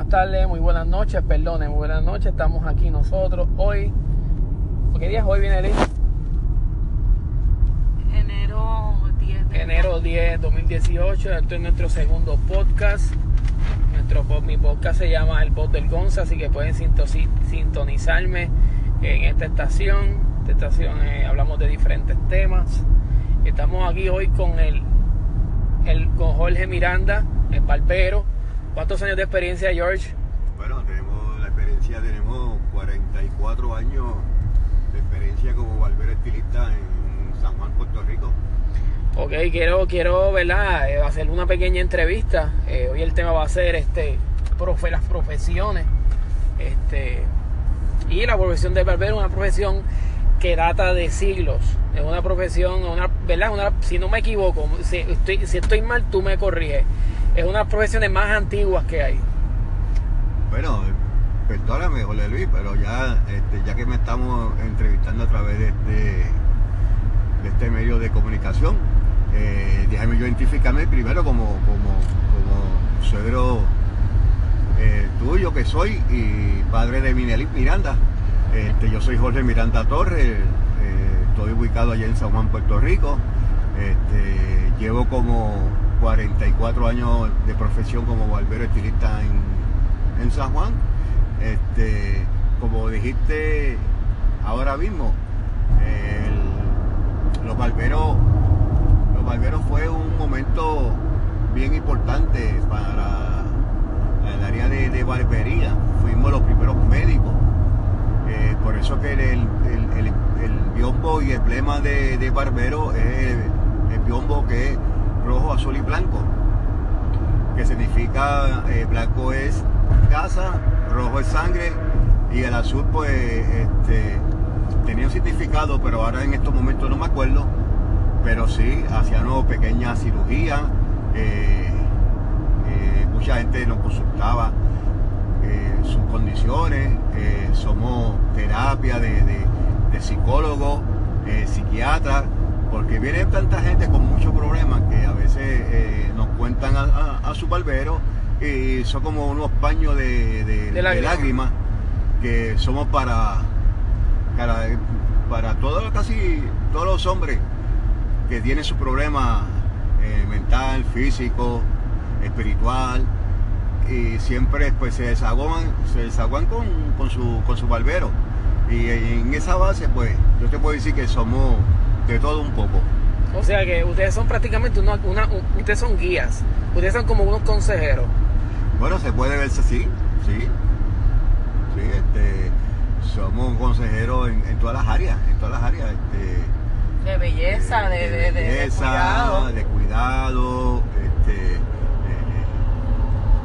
buenas tardes, muy buenas noches, perdone, muy buenas noches. Estamos aquí nosotros hoy. ¿Qué día es hoy, viene Enero 10. de- Enero 10, 2018. Este es nuestro segundo podcast. Nuestro mi podcast se llama El Pod del Gonza, así que pueden sintonizarme en esta estación. Esta estación eh, hablamos de diferentes temas. Estamos aquí hoy con el, el con Jorge Miranda, el barbero. ¿Cuántos años de experiencia, George? Bueno, tenemos la experiencia, tenemos 44 años de experiencia como barbero estilista en San Juan, Puerto Rico. Ok, quiero, quiero ¿verdad? Eh, hacer una pequeña entrevista. Eh, hoy el tema va a ser este, profe, las profesiones. Este, y la profesión de barbero es una profesión que data de siglos. Es una profesión, una, ¿verdad? Una, si no me equivoco, si estoy, si estoy mal, tú me corriges. Es una de las profesiones más antiguas que hay. Bueno, perdóname, Jorge Luis, pero ya, este, ya que me estamos entrevistando a través de este, de este medio de comunicación, eh, déjame yo identificarme primero como, suegro eh, tuyo que soy y padre de Minelis Miranda. Este, yo soy Jorge Miranda Torres, eh, estoy ubicado allá en San Juan, Puerto Rico. Llevo como 44 años de profesión como barbero estilista en, en San Juan. Este, como dijiste ahora mismo, los barberos, los barberos fue un momento bien importante para el área de, barbería. Fuimos los primeros médicos. Eh, por eso que el, el, el- el biombo y el emblema de, barbero es el, biombo que rojo, azul y blanco. Que significa, eh, blanco es casa, rojo es sangre y el azul pues este, tenía un significado, pero ahora en estos momentos no me acuerdo. Pero sí, hacíamos pequeñas cirugías. eh, eh, mucha gente nos consultaba eh, sus condiciones, somos terapia de, de, de psicólogo, psiquiatra, porque viene tanta gente con muchos problemas que a veces eh, nos cuentan a, a- a su barbero y son como unos paños de, de- De de lágrimas. lágrimas que somos para, para, para todos, casi todos los hombres que tienen su problema eh, mental, físico, espiritual y siempre pues se desahogan, se desahogan con, con su, con su barbero. Y en esa base pues yo te puedo decir que somos de todo un poco. O sea que ustedes son prácticamente una, una- un- ustedes son guías. Ustedes son como unos consejeros. Bueno, se puede verse así, sí. Sí, este, somos consejeros en, en todas las áreas, en todas las áreas. Este, De belleza, de, de, de- de belleza, cuidado. de cuidado, este, eh,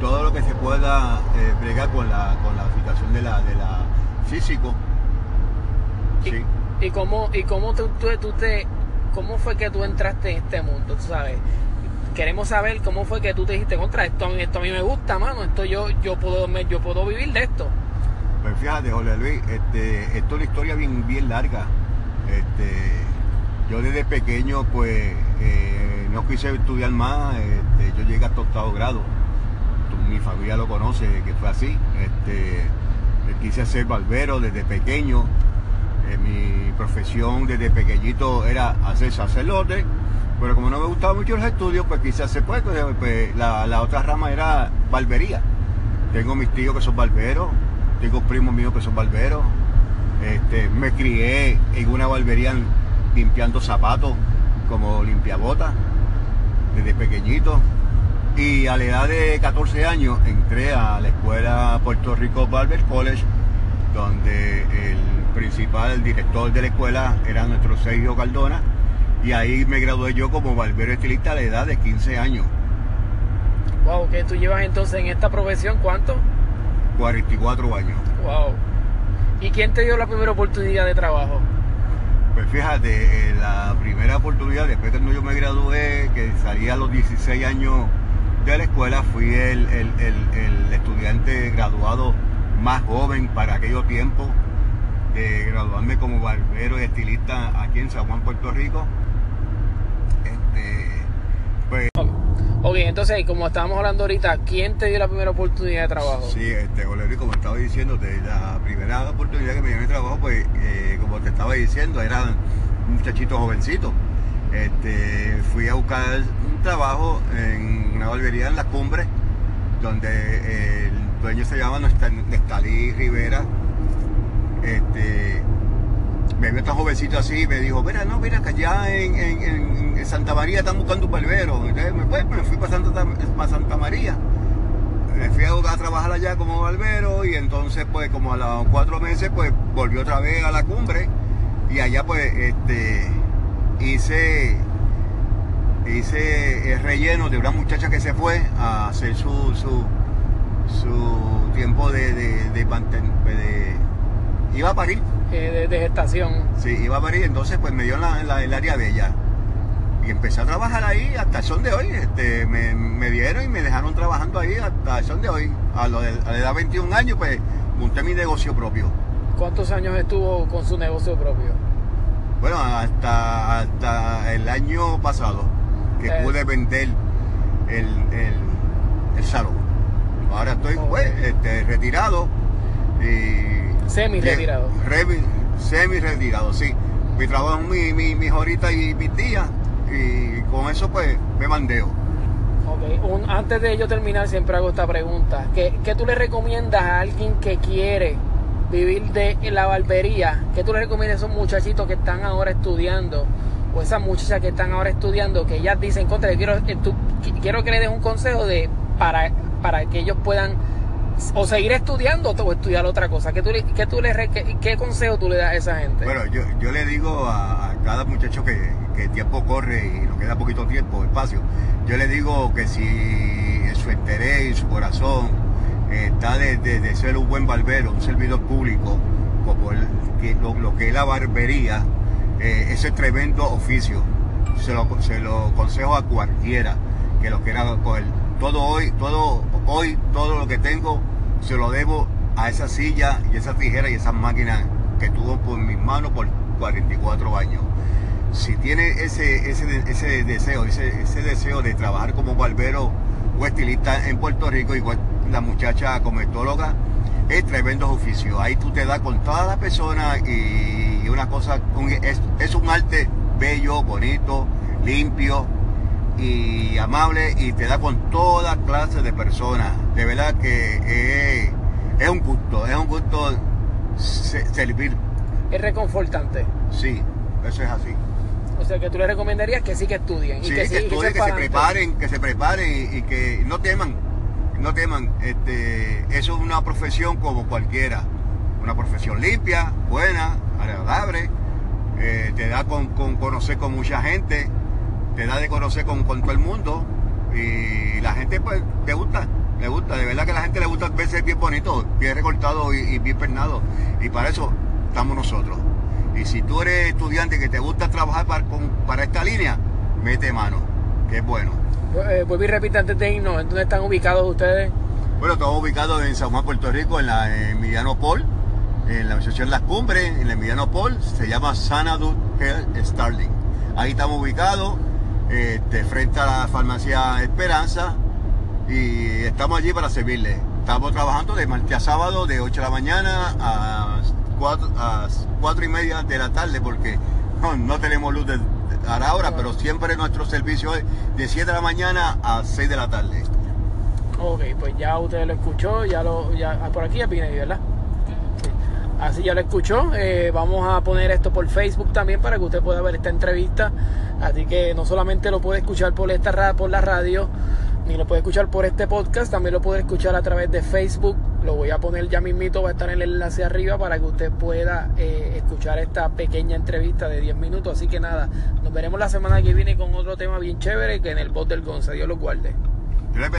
todo lo que se pueda eh, bregar con la, con la situación de la, de la físico. Y, Sí. Y cómo, y cómo tú, tú- tú te, cómo fue que tú entraste en este mundo, tú sabes. Queremos saber cómo fue que tú te dijiste contra esto, esto a mí me gusta, mano, esto yo, yo puedo, yo puedo vivir de esto. Pues fíjate, Jorge Luis, este, esto es una historia bien, bien larga. Este, yo desde pequeño, pues, eh, no quise estudiar más. este, yo llegué hasta octavo grado. Mi familia lo conoce, que fue así. Este, quise ser barbero desde pequeño. Eh, mi profesión desde pequeñito era hacer sacerdote. Pero como no me gustaban mucho los estudios, pues quise hacer pues, pues, la, la otra rama era barbería. Tengo mis tíos que son barberos, tengo primos míos que son barberos. Este, me crié en una barbería limpiando zapatos como limpiabotas desde pequeñito. Y a la edad de 14 años entré a la escuela Puerto Rico Barber College, donde el principal, director de la escuela era nuestro Sergio Cardona. Y ahí me gradué yo como barbero estilista a la edad de 15 años, Wow, que tú llevas entonces en esta profesión, ¿cuánto? 44 años. Wow. ¿Y quién te dio la primera oportunidad de trabajo? Pues fíjate, eh, la primera oportunidad, después que yo me gradué, que salí a los 16 años de la escuela, fui el, el- el- el estudiante graduado más joven para aquellos tiempos de graduarme como barbero y estilista aquí en San Juan, Puerto Rico. Este, pues Ok, entonces, como estábamos hablando ahorita, ¿quién te dio la primera oportunidad de trabajo? Sí, este, Luis, como estaba diciendo, de la primera oportunidad que me dio de trabajo, pues, eh, como te estaba diciendo, era un muchachito jovencito. Este, fui a buscar un trabajo en una barbería en la cumbre, donde el dueño se llama Nestalí Rivera. Vio tan jovencito así y me dijo, mira, no, mira que allá en, Santa María están buscando un barbero. Entonces me, pues, me fui para Santa, Santa María. Me fui a, trabajar allá como barbero y entonces pues como a los cuatro meses pues volví otra vez a la cumbre y allá pues este hice hice el relleno de una muchacha que se fue a hacer su su, su tiempo de, de, de- iba a parir Eh, de, de gestación. Sí, iba a parir, entonces pues me dio en, la- en la- el área de ella. Y empecé a trabajar ahí hasta el son de hoy. Este, me, me dieron y me dejaron trabajando ahí hasta el son de hoy. A, lo de- a la edad de 21 años pues monté mi negocio propio. ¿Cuántos años estuvo con su negocio propio? Bueno, hasta, hasta el año pasado que Eh. pude vender el, el, el salón. Ahora estoy pues este, retirado y... Semi-retirado. Revi- Semi-retirado, sí. Mi trabajo es mi, mi, mis horitas y mis días y con eso pues me mandeo. Ok, un- antes de yo terminar, siempre hago esta pregunta. ¿Qué, qué tú le recomiendas a alguien que quiere vivir de la barbería? ¿Qué tú le recomiendas a esos muchachitos que están ahora estudiando? O esas muchachas que están ahora estudiando, que ellas dicen, contra, quiero, eh, tú- qui- quiero que le des un consejo de para, para que ellos puedan o seguir estudiando o estudiar otra cosa. ¿Qué, tú, qué, tú le, qué, consejo tú le das a esa gente? Bueno, yo, yo le digo a, cada muchacho que, que el tiempo corre y nos queda poquito tiempo, espacio, yo le digo que si su interés y su corazón eh, está de, de- ser un buen barbero, un servidor público, como el- que, lo, lo que es la barbería, eh, ese tremendo oficio. Se lo, se lo aconsejo a cualquiera que lo quiera coger. Todo hoy, todo hoy, todo lo que tengo, se lo debo a esa silla y esa tijera y esas máquinas que tuvo por mis manos por 44 años. Si tiene ese, ese, ese deseo, ese, ese deseo de trabajar como barbero o estilista en Puerto Rico, igual la muchacha cometóloga, es tremendo oficio. Ahí tú te das con toda la persona y una cosa, es, es un arte bello, bonito, limpio y amable y te da con toda clase de personas. De verdad que es, es un gusto, es un gusto se- servir. Es reconfortante. Sí, eso es así. O sea, que tú le recomendarías que sí que estudien. Sí, y que, que, sí, estudien, echen que se preparen, que se preparen y, y que no teman, no teman. Este, eso es una profesión como cualquiera. Una profesión limpia, buena, agradable, eh, te da con, con conocer con mucha gente, te da de conocer con, con todo el mundo y la gente pues le gusta, le gusta, de verdad que a la gente le gusta verse bien bonito, bien recortado y, y bien pernado y para eso estamos nosotros. Y si tú eres estudiante que te gusta trabajar para, con- para esta línea, mete mano, que es bueno. Eh, vuelvo y repite antes de irnos, ¿en dónde están ubicados ustedes? Bueno, estamos ubicados en San Juan, Puerto Rico, en la en Emiliano Paul, en la asociación Las Cumbres, en el Emiliano Paul, se llama Sanadu Health Starling. Ahí estamos ubicados, este, frente a la farmacia Esperanza, y estamos allí para servirle. Estamos trabajando de martes a sábado, de 8 de la mañana a 4, a 4 y media de la tarde, porque no, no tenemos luz de, a la hora, pero siempre nuestro servicio es de 7 de la mañana a 6 de la tarde. Ok, pues ya usted lo escuchó, ya lo, ya, ah, por aquí ya viene, ¿verdad? Sí. Así ya lo escuchó. eh, vamos a poner esto por Facebook también para que usted pueda ver esta entrevista. Así que no solamente lo puede escuchar por esta por la radio, ni lo puede escuchar por este podcast, también lo puede escuchar a través de Facebook. Lo voy a poner ya mismito, va a estar en el enlace arriba para que usted pueda eh, escuchar esta pequeña entrevista de 10 minutos. Así que nada, nos veremos la semana que viene con otro tema bien chévere que en el bot del Gonza. Dios lo guarde.